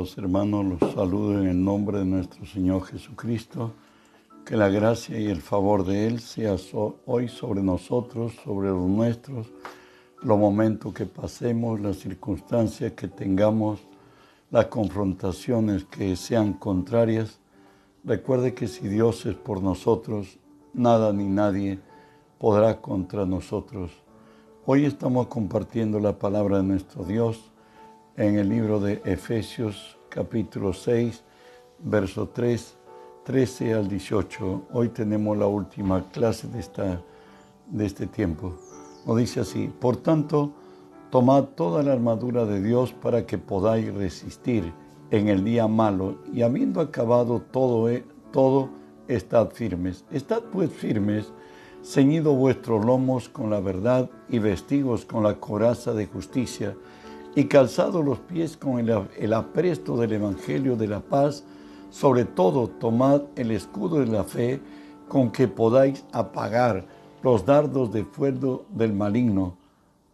Amados hermanos, los saludo en el nombre de nuestro Señor Jesucristo. Que la gracia y el favor de Él sea hoy sobre nosotros, sobre los nuestros, los momentos que pasemos, las circunstancias que tengamos, las confrontaciones que sean contrarias. Recuerde que si Dios es por nosotros, nada ni nadie podrá contra nosotros. Hoy estamos compartiendo la palabra de nuestro Dios en el libro de Efesios capítulo 6, verso 3, 13 al 18. Hoy tenemos la última clase de, esta, de este tiempo. Nos dice así, por tanto, tomad toda la armadura de Dios para que podáis resistir en el día malo y habiendo acabado todo, eh, todo estad firmes. Estad pues firmes, ceñido vuestros lomos con la verdad y vestidos con la coraza de justicia y calzado los pies con el, apresto del Evangelio de la paz, sobre todo tomad el escudo de la fe con que podáis apagar los dardos de fuego del maligno,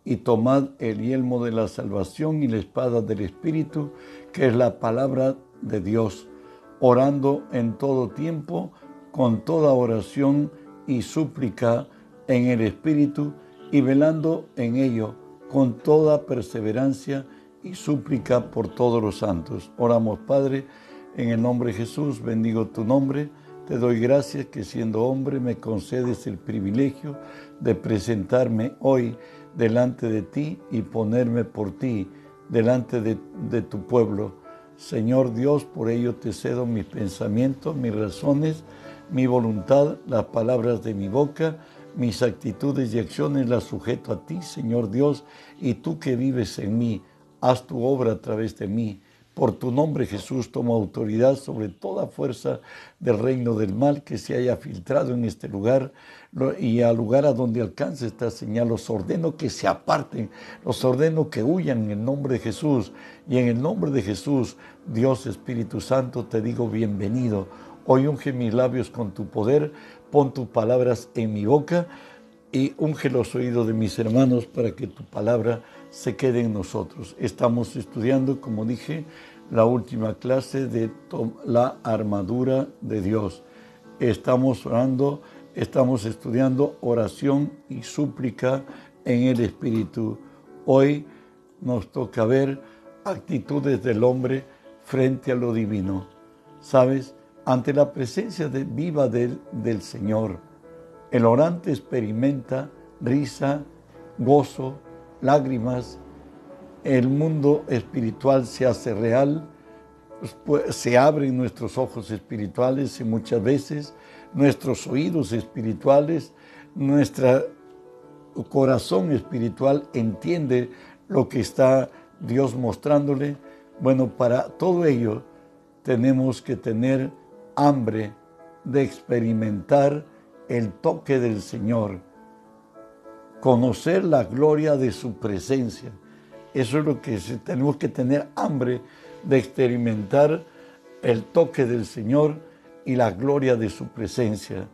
y tomad el yelmo de la salvación y la espada del Espíritu, que es la palabra de Dios, orando en todo tiempo, con toda oración y súplica en el Espíritu, y velando en ello con toda perseverancia y súplica por todos los santos. Oramos, Padre, en el nombre de Jesús, bendigo tu nombre. Te doy gracias que siendo hombre me concedes el privilegio de presentarme hoy delante de ti y ponerme por ti delante de, tu pueblo. Señor Dios, por ello te cedo mis pensamientos, mis razones, mi voluntad, las palabras de mi boca mis actitudes y acciones las sujeto a ti, Señor Dios, y tú que vives en mí, haz tu obra a través de mí. Por tu nombre, Jesús, tomo autoridad sobre toda fuerza del reino del mal que se haya filtrado en este lugar y al lugar a donde alcance esta señal. Los ordeno que se aparten, los ordeno que huyan en el nombre de Jesús. Y en el nombre de Jesús, Dios Espíritu Santo, te digo bienvenido. Hoy unge mis labios con tu poder pon tus palabras en mi boca y unge los oídos de mis hermanos para que tu palabra se quede en nosotros. Estamos estudiando, como dije, la última clase de la armadura de Dios. Estamos orando, estamos estudiando oración y súplica en el Espíritu. Hoy nos toca ver actitudes del hombre frente a lo divino. ¿Sabes? Ante la presencia viva del, Señor, el orante experimenta risa, gozo, lágrimas, el mundo espiritual se hace real, pues, se abren nuestros ojos espirituales y muchas veces nuestros oídos espirituales, nuestro corazón espiritual entiende lo que está Dios mostrándole. Bueno, para todo ello tenemos que tener hambre de experimentar el toque del Señor, conocer la gloria de su presencia. Eso es lo que tenemos que tener hambre de experimentar el toque del Señor y la gloria de su presencia.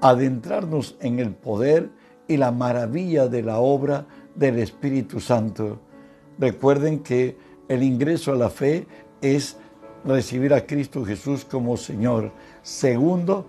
Adentrarnos en el poder y la maravilla de la obra del Espíritu Santo. Recuerden que el ingreso a la fe es recibir a Cristo Jesús como Señor. Segundo,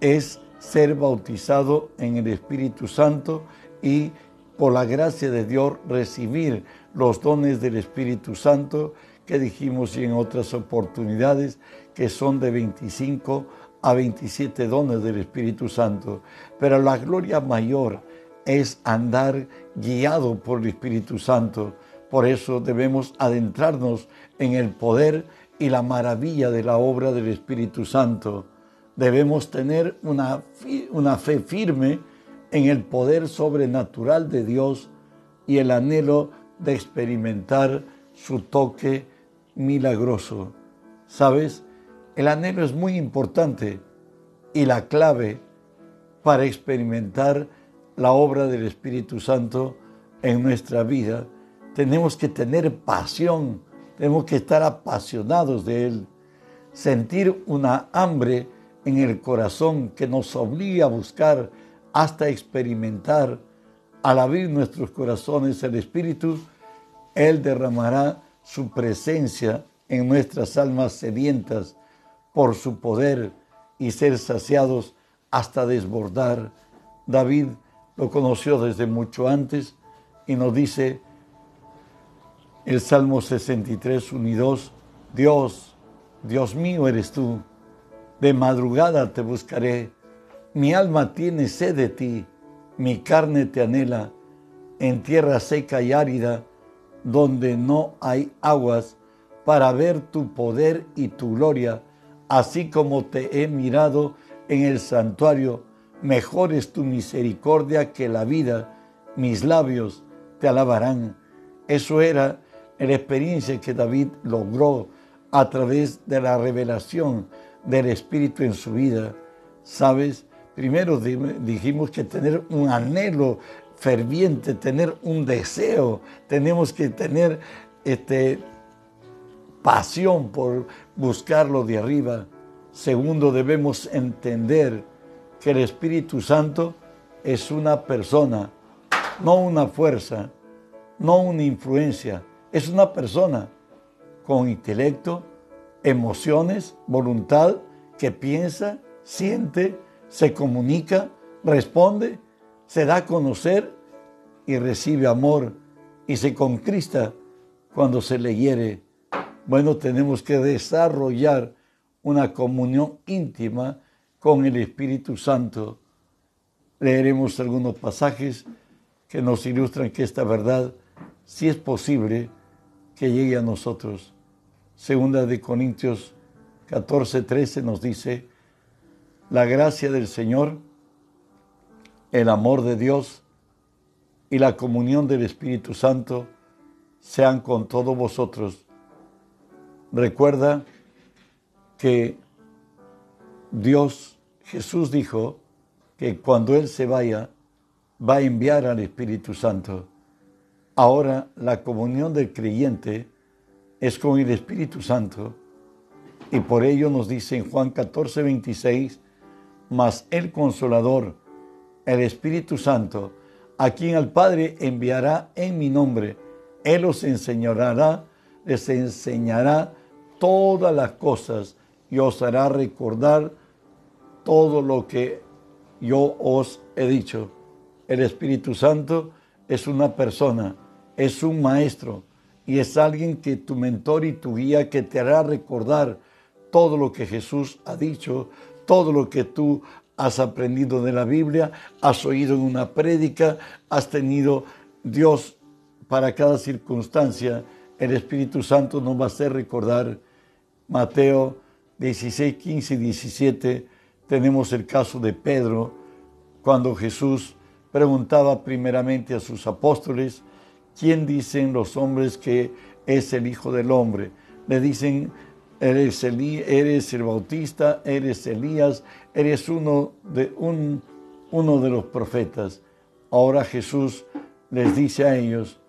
es ser bautizado en el Espíritu Santo y por la gracia de Dios recibir los dones del Espíritu Santo que dijimos en otras oportunidades que son de 25 a 27 dones del Espíritu Santo. Pero la gloria mayor es andar guiado por el Espíritu Santo. Por eso debemos adentrarnos en el poder y la maravilla de la obra del Espíritu Santo. Debemos tener una, una fe firme en el poder sobrenatural de Dios y el anhelo de experimentar su toque milagroso. ¿Sabes? El anhelo es muy importante y la clave para experimentar la obra del Espíritu Santo en nuestra vida. Tenemos que tener pasión tenemos que estar apasionados de Él, sentir una hambre en el corazón que nos obliga a buscar hasta experimentar. Al abrir nuestros corazones el Espíritu, Él derramará su presencia en nuestras almas sedientas por su poder y ser saciados hasta desbordar. David lo conoció desde mucho antes y nos dice el Salmo 63, 1 y 2, Dios, Dios mío eres tú, de madrugada te buscaré, mi alma tiene sed de ti, mi carne te anhela, en tierra seca y árida, donde no hay aguas, para ver tu poder y tu gloria, así como te he mirado en el santuario, mejor es tu misericordia que la vida, mis labios te alabarán. Eso era la experiencia que David logró a través de la revelación del Espíritu en su vida. ¿Sabes? Primero dijimos que tener un anhelo ferviente, tener un deseo, tenemos que tener este, pasión por buscarlo de arriba. Segundo, debemos entender que el Espíritu Santo es una persona, no una fuerza, no una influencia, es una persona con intelecto, emociones, voluntad, que piensa, siente, se comunica, responde, se da a conocer y recibe amor y se concrista cuando se le hiere. Bueno, tenemos que desarrollar una comunión íntima con el Espíritu Santo. Leeremos algunos pasajes que nos ilustran que esta verdad, si es posible, que llegue a nosotros. Segunda de Corintios 14, 13 nos dice, la gracia del Señor, el amor de Dios y la comunión del Espíritu Santo sean con todos vosotros. Recuerda que Dios, Jesús dijo que cuando Él se vaya, va a enviar al Espíritu Santo. Ahora la comunión del creyente es con el Espíritu Santo y por ello nos dice en Juan 14, 26, mas el consolador, el Espíritu Santo, a quien al Padre enviará en mi nombre, Él os enseñará, les enseñará todas las cosas y os hará recordar todo lo que yo os he dicho. El Espíritu Santo es una persona es un maestro y es alguien que tu mentor y tu guía que te hará recordar todo lo que Jesús ha dicho, todo lo que tú has aprendido de la Biblia, has oído en una prédica, has tenido Dios para cada circunstancia. El Espíritu Santo nos va a hacer recordar Mateo 16, 15 y 17. Tenemos el caso de Pedro, cuando Jesús preguntaba primeramente a sus apóstoles, ¿quién dicen los hombres que es el Hijo del Hombre? Le dicen, eres, el Bautista, eres Elías, eres uno de, los profetas. Ahora Jesús les dice a ellos,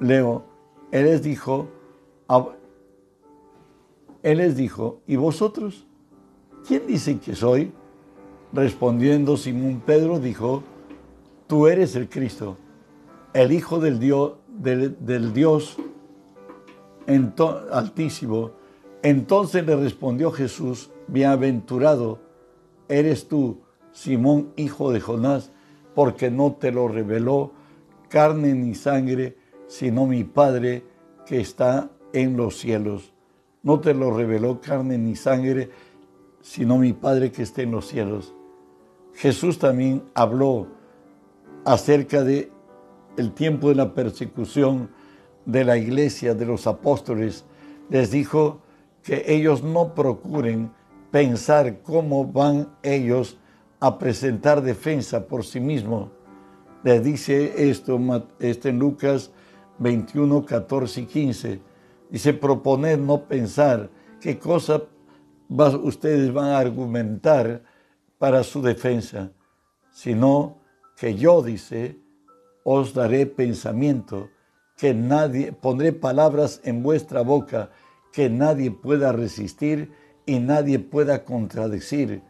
Leo, les dijo, Él les dijo, ¿y vosotros? ¿Quién dicen que soy? Respondiendo Simón Pedro dijo, tú eres el Cristo el Hijo del Dios, altísimo. Entonces le respondió Jesús, bienaventurado eres tú, Simón, hijo de Jonás, porque no te lo reveló carne ni sangre, sino mi Padre que está en los cielos. No te lo reveló carne ni sangre, sino mi Padre que está en los cielos. Jesús también habló acerca de el tiempo de la persecución de la iglesia, de los apóstoles, les dijo que ellos no procuren pensar cómo van ellos a presentar defensa por sí mismos. Les dice esto, este en Lucas 21, 14 y 15. Dice, proponer no pensar qué cosa ustedes van a argumentar para su defensa, sino que yo, dice, os daré pensamiento, que nadie, pondré palabras en vuestra boca que nadie pueda resistir y nadie pueda contradecir.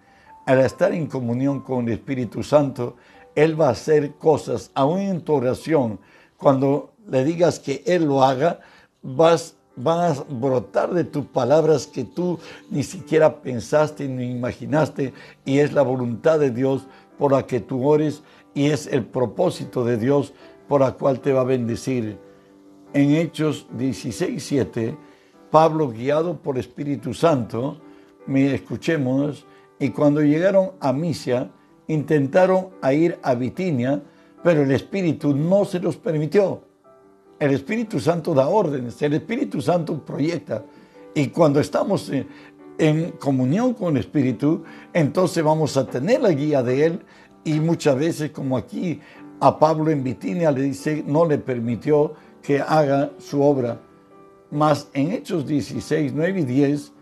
Al estar en comunión con el Espíritu Santo, Él va a hacer cosas, aún en tu oración, cuando le digas que Él lo haga, vas van a brotar de tus palabras que tú ni siquiera pensaste ni imaginaste y es la voluntad de Dios por la que tú ores y es el propósito de Dios por la cual te va a bendecir. En Hechos 16, 7, Pablo, guiado por Espíritu Santo, me escuchemos, y cuando llegaron a Misia, intentaron ir a Bitinia, pero el Espíritu no se los permitió. El Espíritu Santo da órdenes, el Espíritu Santo proyecta. Y cuando estamos en, comunión con el Espíritu, entonces vamos a tener la guía de Él. Y muchas veces, como aquí a Pablo en Bitinia le dice, no le permitió que haga su obra. Mas en Hechos 16, 9 y 10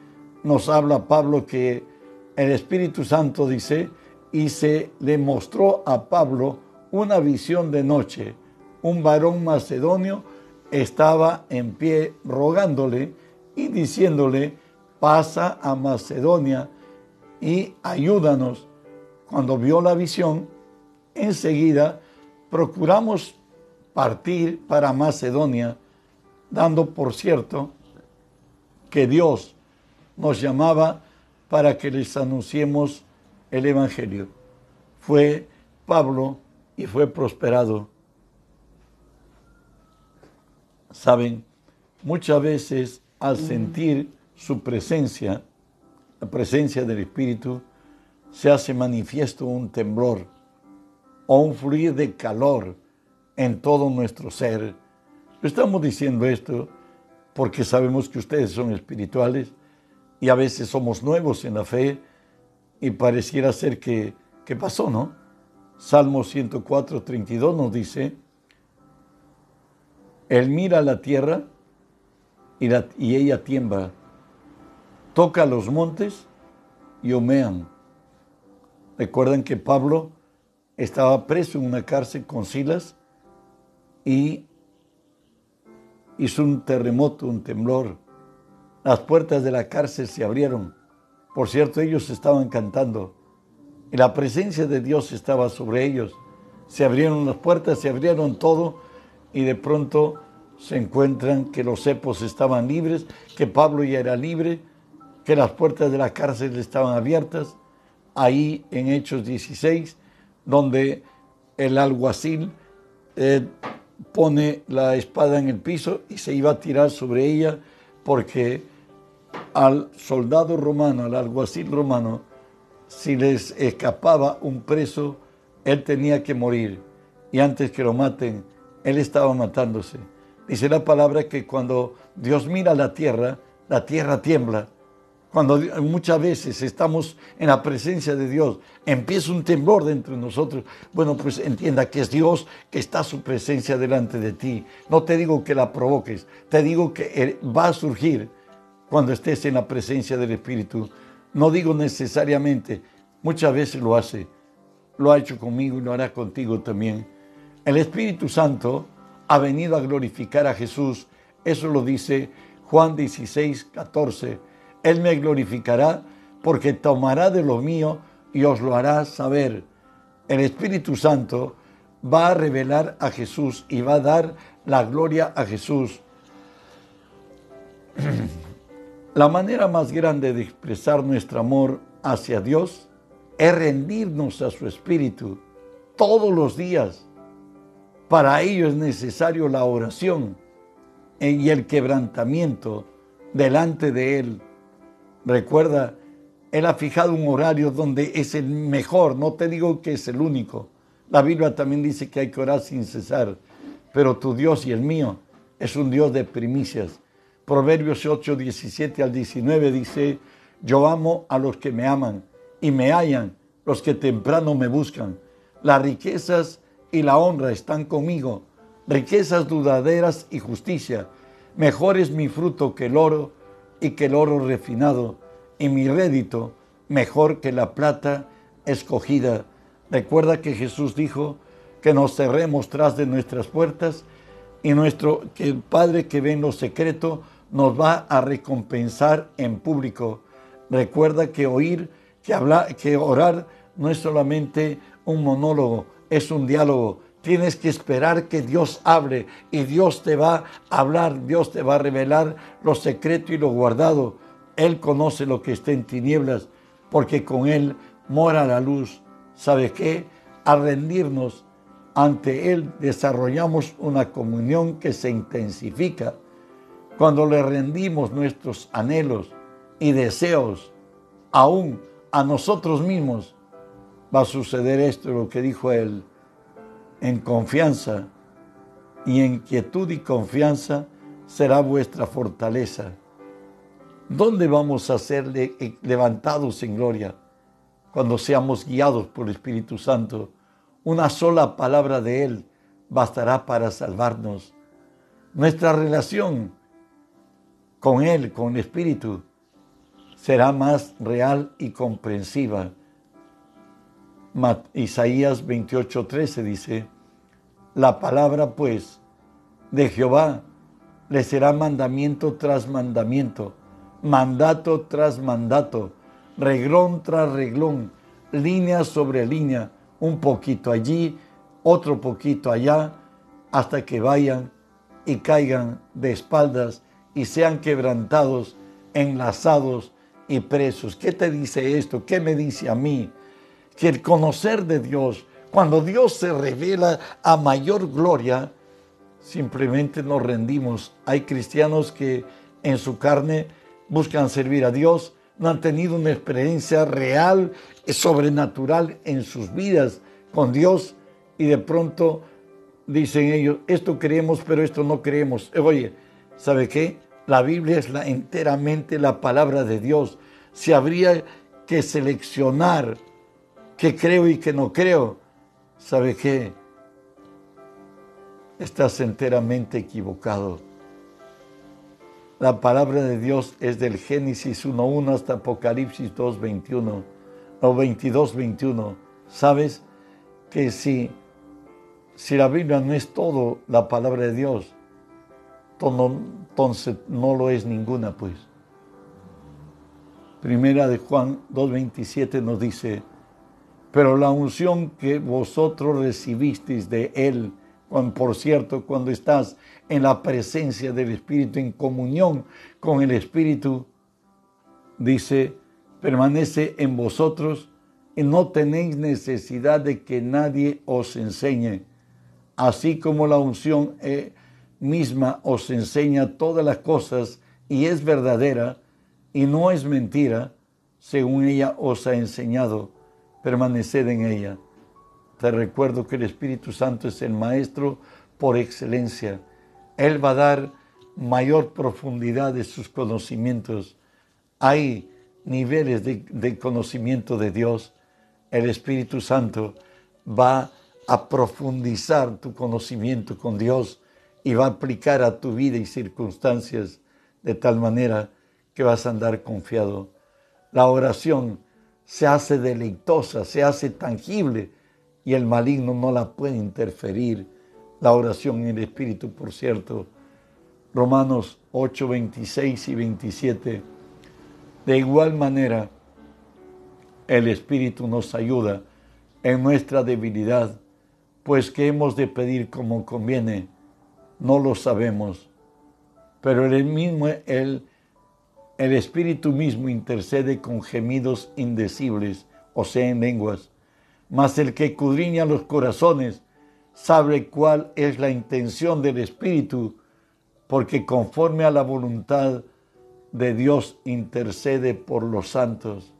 nos habla Pablo que el Espíritu Santo dice, y se le mostró a Pablo una visión de noche. Un varón macedonio estaba en pie rogándole y diciéndole, pasa a Macedonia y ayúdanos. Cuando vio la visión, enseguida procuramos partir para Macedonia, dando por cierto que Dios nos llamaba para que les anunciemos el Evangelio. Fue Pablo y fue prosperado. Saben, muchas veces al sentir su presencia, la presencia del Espíritu, se hace manifiesto un temblor o un fluir de calor en todo nuestro ser. Estamos diciendo esto porque sabemos que ustedes son espirituales y a veces somos nuevos en la fe y pareciera ser que, que pasó, ¿no? Salmo 104, 32 nos dice, Él mira la tierra y, y ella tiembla, toca los montes y humean. Recuerdan que Pablo estaba preso en una cárcel con Silas y hizo un terremoto, un temblor. Las puertas de la cárcel se abrieron por cierto, ellos estaban cantando y la presencia de Dios estaba sobre ellos. Se abrieron las puertas, se abrieron todo y de pronto se encuentran que los cepos estaban libres, que Pablo ya era libre, que las puertas de la cárcel estaban abiertas. Ahí en Hechos 16, donde el alguacil eh, pone la espada en el piso y se iba a tirar sobre ella porque al soldado romano, al alguacil romano, si les escapaba un preso, él tenía que morir. Y antes que lo maten, él estaba matándose. Dice la palabra que cuando Dios mira la tierra, la tierra tiembla. Cuando muchas veces estamos en la presencia de Dios, empieza un temblor dentro de nosotros. Bueno, pues entienda que es Dios que está su presencia delante de ti. No te digo que la provoques, te digo que va a surgir cuando estés en la presencia del Espíritu. No digo necesariamente, muchas veces lo hace, lo ha hecho conmigo y lo hará contigo también. El Espíritu Santo ha venido a glorificar a Jesús. Eso lo dice Juan 16, 14. Él me glorificará porque tomará de lo mío y os lo hará saber. El Espíritu Santo va a revelar a Jesús y va a dar la gloria a Jesús. La manera más grande de expresar nuestro amor hacia Dios es rendirnos a su Espíritu todos los días. Para ello es necesario la oración y el quebrantamiento delante de Él. Recuerda, Él ha fijado un horario donde es el mejor, no te digo que es el único. La Biblia también dice que hay que orar sin cesar, pero tu Dios y el mío es un Dios de primicias. Proverbios 8, 17 al 19 dice, yo amo a los que me aman y me hallan los que temprano me buscan. Las riquezas y la honra están conmigo, riquezas dudaderas y justicia. Mejor es mi fruto que el oro y que el oro refinado, y mi rédito mejor que la plata escogida. Recuerda que Jesús dijo que nos cerremos tras de nuestras puertas y nuestro que el Padre que ve en lo secreto nos va a recompensar en público. Recuerda que oír, que hablar, que orar no es solamente un monólogo, es un diálogo. Tienes que esperar que Dios hable y Dios te va a hablar, Dios te va a revelar lo secreto y lo guardado. Él conoce lo que está en tinieblas porque con Él mora la luz. ¿Sabe qué? Al rendirnos ante Él desarrollamos una comunión que se intensifica. Cuando le rendimos nuestros anhelos y deseos, aún a nosotros mismos, va a suceder esto, lo que dijo Él, en confianza y en quietud y confianza será vuestra fortaleza. ¿Dónde vamos a ser levantados en gloria? Cuando seamos guiados por el Espíritu Santo. Una sola palabra de Él bastará para salvarnos. Nuestra relación con Él, con el Espíritu, será más real y comprensiva. Isaías 28:13 dice, la palabra pues de Jehová le será mandamiento tras mandamiento, mandato tras mandato, reglón tras reglón, línea sobre línea, un poquito allí, otro poquito allá, hasta que vayan y caigan de espaldas y sean quebrantados, enlazados y presos. ¿Qué te dice esto? ¿Qué me dice a mí? Que el conocer de Dios, cuando Dios se revela a mayor gloria, simplemente nos rendimos. Hay cristianos que en su carne buscan servir a Dios, no han tenido una experiencia real, sobrenatural en sus vidas con Dios y de pronto dicen ellos, esto creemos, pero esto no creemos. Oye, ¿sabe qué? La Biblia es enteramente la palabra de Dios. Si habría que seleccionar qué creo y qué no creo, ¿Sabe qué? Estás enteramente equivocado. La palabra de Dios es del Génesis 1.1 hasta Apocalipsis 2.21 o 22.21. ¿Sabes que si, si la Biblia no es todo la palabra de Dios, entonces no lo es ninguna, pues? Primera de Juan 2.27 nos dice, pero la unción que vosotros recibisteis de Él, por cierto, cuando estás en la presencia del Espíritu, en comunión con el Espíritu, dice, permanece en vosotros y no tenéis necesidad de que nadie os enseñe, así como la unción eh, misma os enseña todas las cosas y es verdadera y no es mentira, según ella os ha enseñado permaneced en ella. Te recuerdo que el Espíritu Santo es el Maestro por excelencia. Él va a dar mayor profundidad de sus conocimientos. Hay niveles de, conocimiento de Dios. El Espíritu Santo va a profundizar tu conocimiento con Dios y va a aplicar a tu vida y circunstancias de tal manera que vas a andar confiado. La oración se hace deleitosa, se hace tangible y el maligno no la puede interferir. La oración en el Espíritu, por cierto, Romanos 8, 26 y 27. De igual manera, el Espíritu nos ayuda en nuestra debilidad, pues que hemos de pedir como conviene, no lo sabemos, pero el mismo, Él el Espíritu mismo intercede con gemidos indecibles, o sea, en lenguas. Mas el que cudriña los corazones sabe cuál es la intención del Espíritu, porque conforme a la voluntad de Dios intercede por los santos.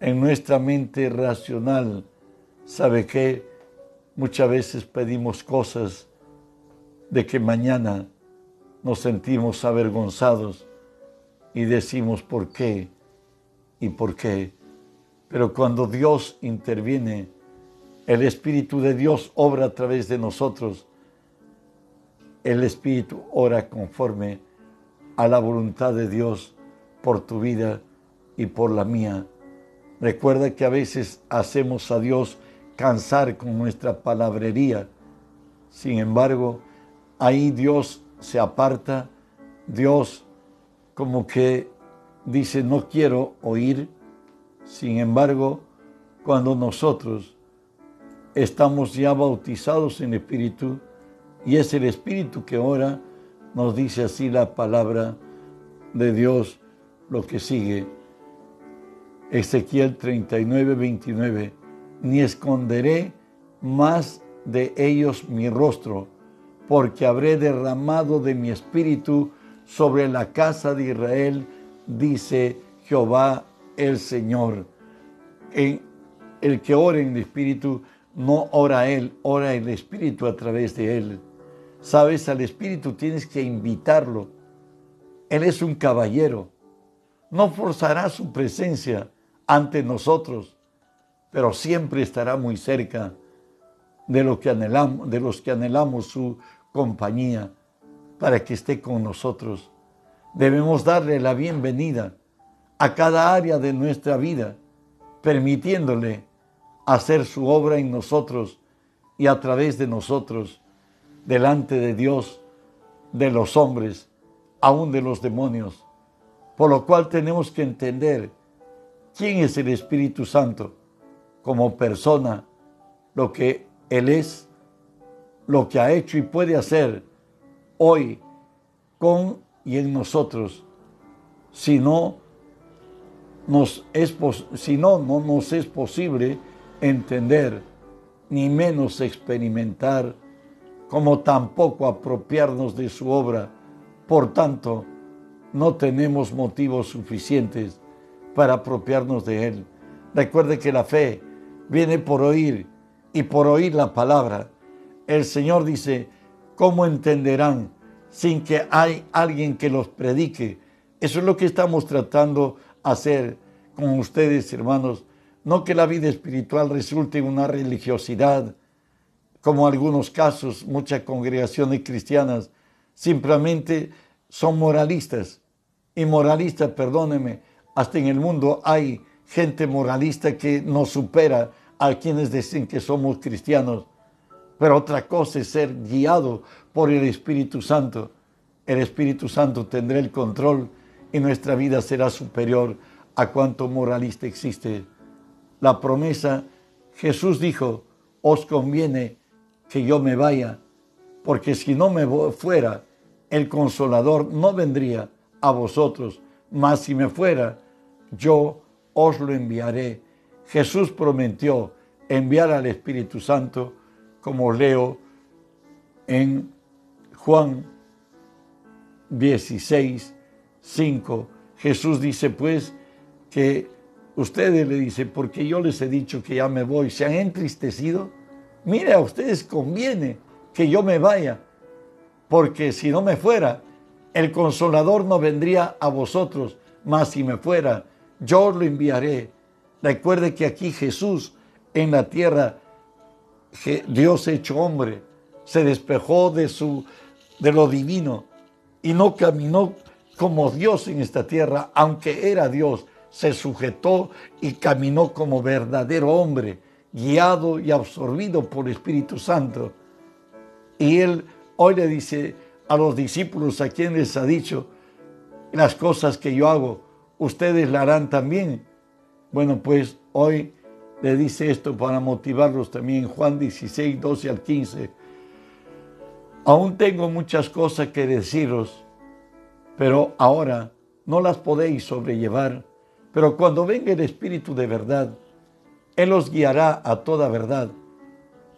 En nuestra mente racional, ¿sabe qué? Muchas veces pedimos cosas de que mañana nos sentimos avergonzados y decimos por qué y por qué. Pero cuando Dios interviene, el Espíritu de Dios obra a través de nosotros. El Espíritu ora conforme a la voluntad de Dios por tu vida y por la mía. Recuerda que a veces hacemos a Dios cansar con nuestra palabrería. Sin embargo, ahí Dios se aparta, Dios como que dice, no quiero oír. Sin embargo, cuando nosotros estamos ya bautizados en Espíritu y es el Espíritu que ahora nos dice así la palabra de Dios, lo que sigue. Ezequiel 39, 29. Ni esconderé más de ellos mi rostro, porque habré derramado de mi espíritu sobre la casa de Israel, dice Jehová el Señor. En el que ora en el espíritu, no ora él, ora el espíritu a través de él. Sabes, al espíritu tienes que invitarlo. Él es un caballero. No forzará su presencia ante nosotros, pero siempre estará muy cerca de, lo que anhelamos, de los que anhelamos su compañía para que esté con nosotros. Debemos darle la bienvenida a cada área de nuestra vida, permitiéndole hacer su obra en nosotros y a través de nosotros, delante de Dios, de los hombres, aún de los demonios. Por lo cual tenemos que entender quién es el Espíritu Santo como persona, lo que Él es, lo que ha hecho y puede hacer hoy con y en nosotros. Si no, nos es, si no, no nos es posible entender, ni menos experimentar, como tampoco apropiarnos de su obra. Por tanto, no tenemos motivos suficientes para apropiarnos de Él. Recuerde que la fe viene por oír y por oír la palabra. El Señor dice, ¿cómo entenderán sin que hay alguien que los predique? Eso es lo que estamos tratando hacer con ustedes, hermanos. No que la vida espiritual resulte una religiosidad, como algunos casos, muchas congregaciones cristianas simplemente son moralistas. Y moralistas, perdóneme, hasta en el mundo hay gente moralista que nos supera a quienes dicen que somos cristianos. Pero otra cosa es ser guiado por el Espíritu Santo. El Espíritu Santo tendrá el control y nuestra vida será superior a cuanto moralista existe. La promesa, Jesús dijo, os conviene que yo me vaya, porque si no me fuera, el consolador no vendría a vosotros, mas si me fuera, yo os lo enviaré. Jesús prometió enviar al Espíritu Santo, como leo en Juan 16, 5. Jesús dice pues que ustedes le dicen, porque yo les he dicho que ya me voy, se han entristecido. Mire, a ustedes conviene que yo me vaya, porque si no me fuera, el consolador no vendría a vosotros, mas si me fuera, yo lo enviaré. Recuerde que aquí Jesús en la tierra, Dios hecho hombre, se despejó de, su, de lo divino y no caminó como Dios en esta tierra, aunque era Dios, se sujetó y caminó como verdadero hombre, guiado y absorbido por el Espíritu Santo. Y él hoy le dice a los discípulos a quienes ha dicho, las cosas que yo hago, ustedes la harán también. Bueno, pues hoy le dice esto para motivarlos también. Juan 16, 12 al 15. Aún tengo muchas cosas que deciros, pero ahora no las podéis sobrellevar. Pero cuando venga el Espíritu de verdad, Él os guiará a toda verdad,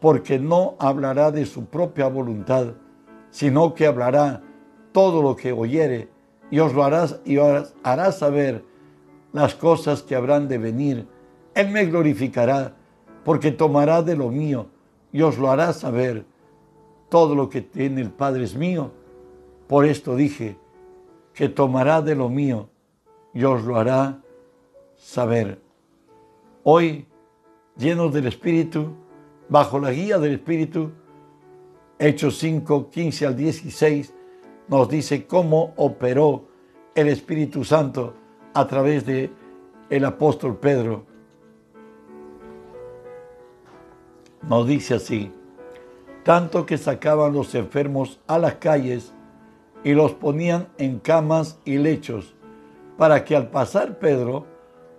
porque no hablará de su propia voluntad, sino que hablará todo lo que oyere y os lo hará, y os hará saber las cosas que habrán de venir. Él me glorificará, porque tomará de lo mío y os lo hará saber. Todo lo que tiene el Padre es mío. Por esto dije que tomará de lo mío y os lo hará saber. Hoy, llenos del Espíritu, bajo la guía del Espíritu, Hechos 5, 15 al 16, nos dice cómo operó el Espíritu Santo a través de el apóstol Pedro. Nos dice así, tanto que sacaban los enfermos a las calles y los ponían en camas y lechos, para que al pasar Pedro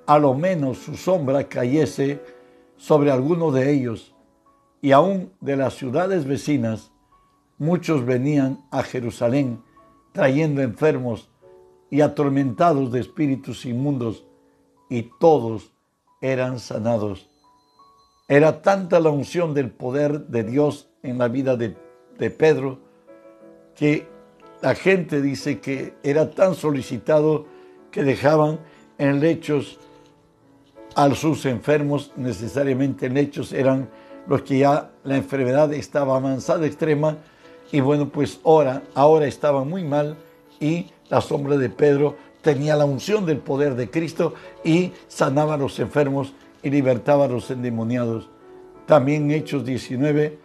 a lo menos su sombra cayese sobre alguno de ellos. y aún de las ciudades vecinas, muchos venían a Jerusalén trayendo enfermos y atormentados de espíritus inmundos, y todos eran sanados. Era tanta la unción del poder de Dios en la vida de, de Pedro que la gente dice que era tan solicitado que dejaban en lechos a sus enfermos, necesariamente en lechos eran los que ya la enfermedad estaba avanzada extrema. Y bueno, pues ahora, ahora estaban muy mal y la sombra de Pedro tenía la unción del poder de Cristo y sanaba a los enfermos y libertaba a los endemoniados. También Hechos 19,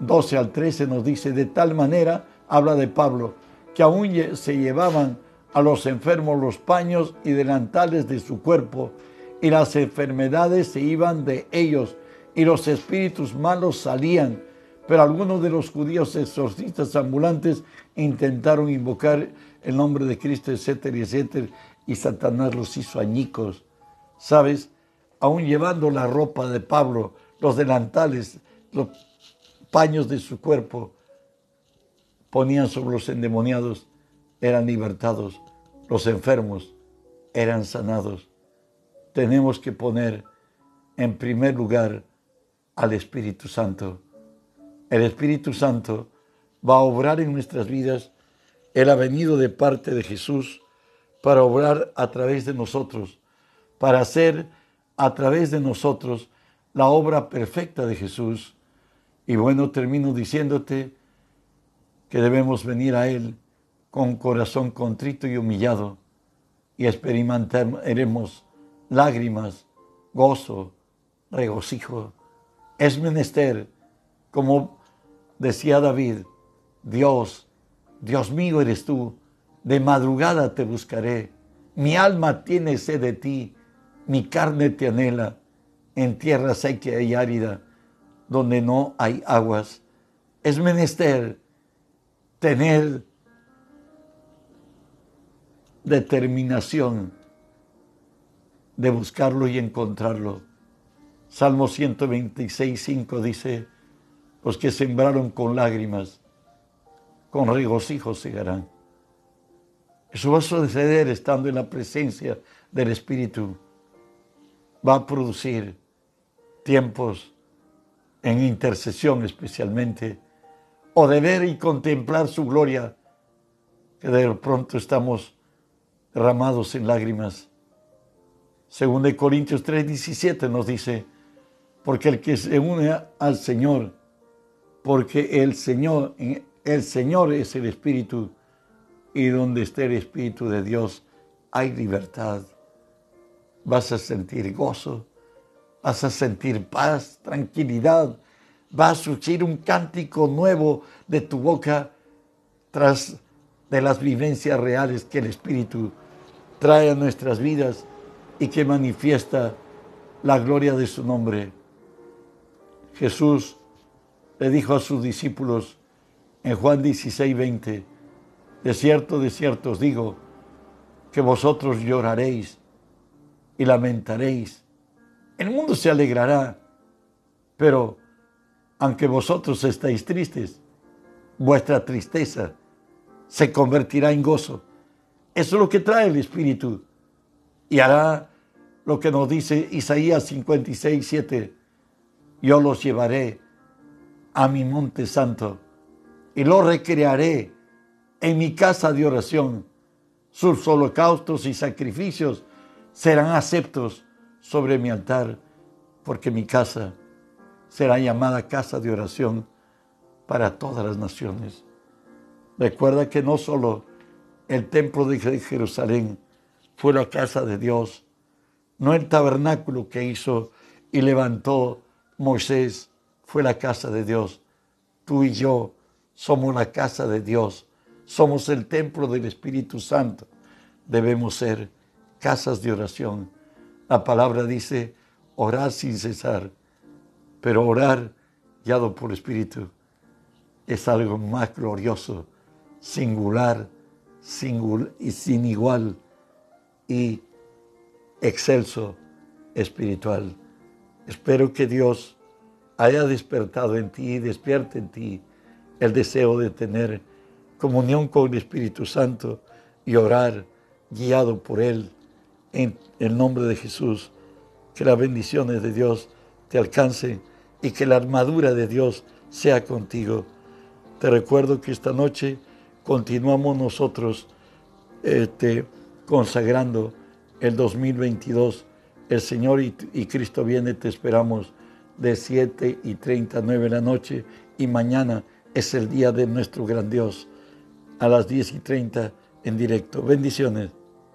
12 al 13 nos dice, de tal manera, habla de Pablo, que aún se llevaban a los enfermos los paños y delantales de su cuerpo, y las enfermedades se iban de ellos, y los espíritus malos salían. Pero algunos de los judíos exorcistas ambulantes intentaron invocar el nombre de Cristo, etcétera, etcétera, y Satanás los hizo añicos. ¿Sabes? Aún llevando la ropa de Pablo, los delantales, los paños de su cuerpo, ponían sobre los endemoniados, eran libertados, los enfermos eran sanados. Tenemos que poner en primer lugar al Espíritu Santo. El Espíritu Santo va a obrar en nuestras vidas. Él ha venido de parte de Jesús para obrar a través de nosotros, para hacer a través de nosotros la obra perfecta de Jesús. Y bueno, termino diciéndote, que debemos venir a Él con corazón contrito y humillado y experimentaremos lágrimas, gozo, regocijo. Es menester, como decía David, Dios, Dios mío eres tú, de madrugada te buscaré, mi alma tiene sed de ti, mi carne te anhela, en tierra seca y árida, donde no hay aguas. Es menester tener determinación de buscarlo y encontrarlo. Salmo 126, 5 dice, los que sembraron con lágrimas, con regocijo segarán. Eso va a suceder estando en la presencia del Espíritu. Va a producir tiempos en intercesión especialmente o de ver y contemplar su gloria, que de pronto estamos derramados en lágrimas. Según de Corintios 3:17 nos dice, porque el que se une al Señor, porque el Señor, el Señor es el Espíritu, y donde esté el Espíritu de Dios hay libertad. Vas a sentir gozo, vas a sentir paz, tranquilidad, va a surgir un cántico nuevo de tu boca tras de las vivencias reales que el Espíritu trae a nuestras vidas y que manifiesta la gloria de su nombre. Jesús le dijo a sus discípulos en Juan 16, 20, de cierto, de cierto os digo, que vosotros lloraréis y lamentaréis. El mundo se alegrará, pero aunque vosotros estáis tristes, vuestra tristeza se convertirá en gozo. Eso es lo que trae el Espíritu y hará lo que nos dice Isaías 56, 7. Yo los llevaré a mi monte santo y los recrearé en mi casa de oración. Sus holocaustos y sacrificios serán aceptos sobre mi altar, porque mi casa será llamada casa de oración para todas las naciones. Recuerda que no solo el templo de Jerusalén fue la casa de Dios, no el tabernáculo que hizo y levantó Moisés fue la casa de Dios. Tú y yo somos la casa de Dios, somos el templo del Espíritu Santo. Debemos ser casas de oración. La palabra dice, orar sin cesar. Pero orar guiado por Espíritu es algo más glorioso, singular, y sin igual y excelso espiritual. Espero que Dios haya despertado en ti, despierte en ti el deseo de tener comunión con el Espíritu Santo y orar guiado por Él en el nombre de Jesús. Que las bendiciones de Dios te alcancen y que la armadura de Dios sea contigo. Te recuerdo que esta noche continuamos nosotros este, consagrando el 2022. El Señor y, Cristo viene, te esperamos de 7 y 39 de la noche y mañana es el día de nuestro gran Dios a las 10 y 30 en directo. Bendiciones.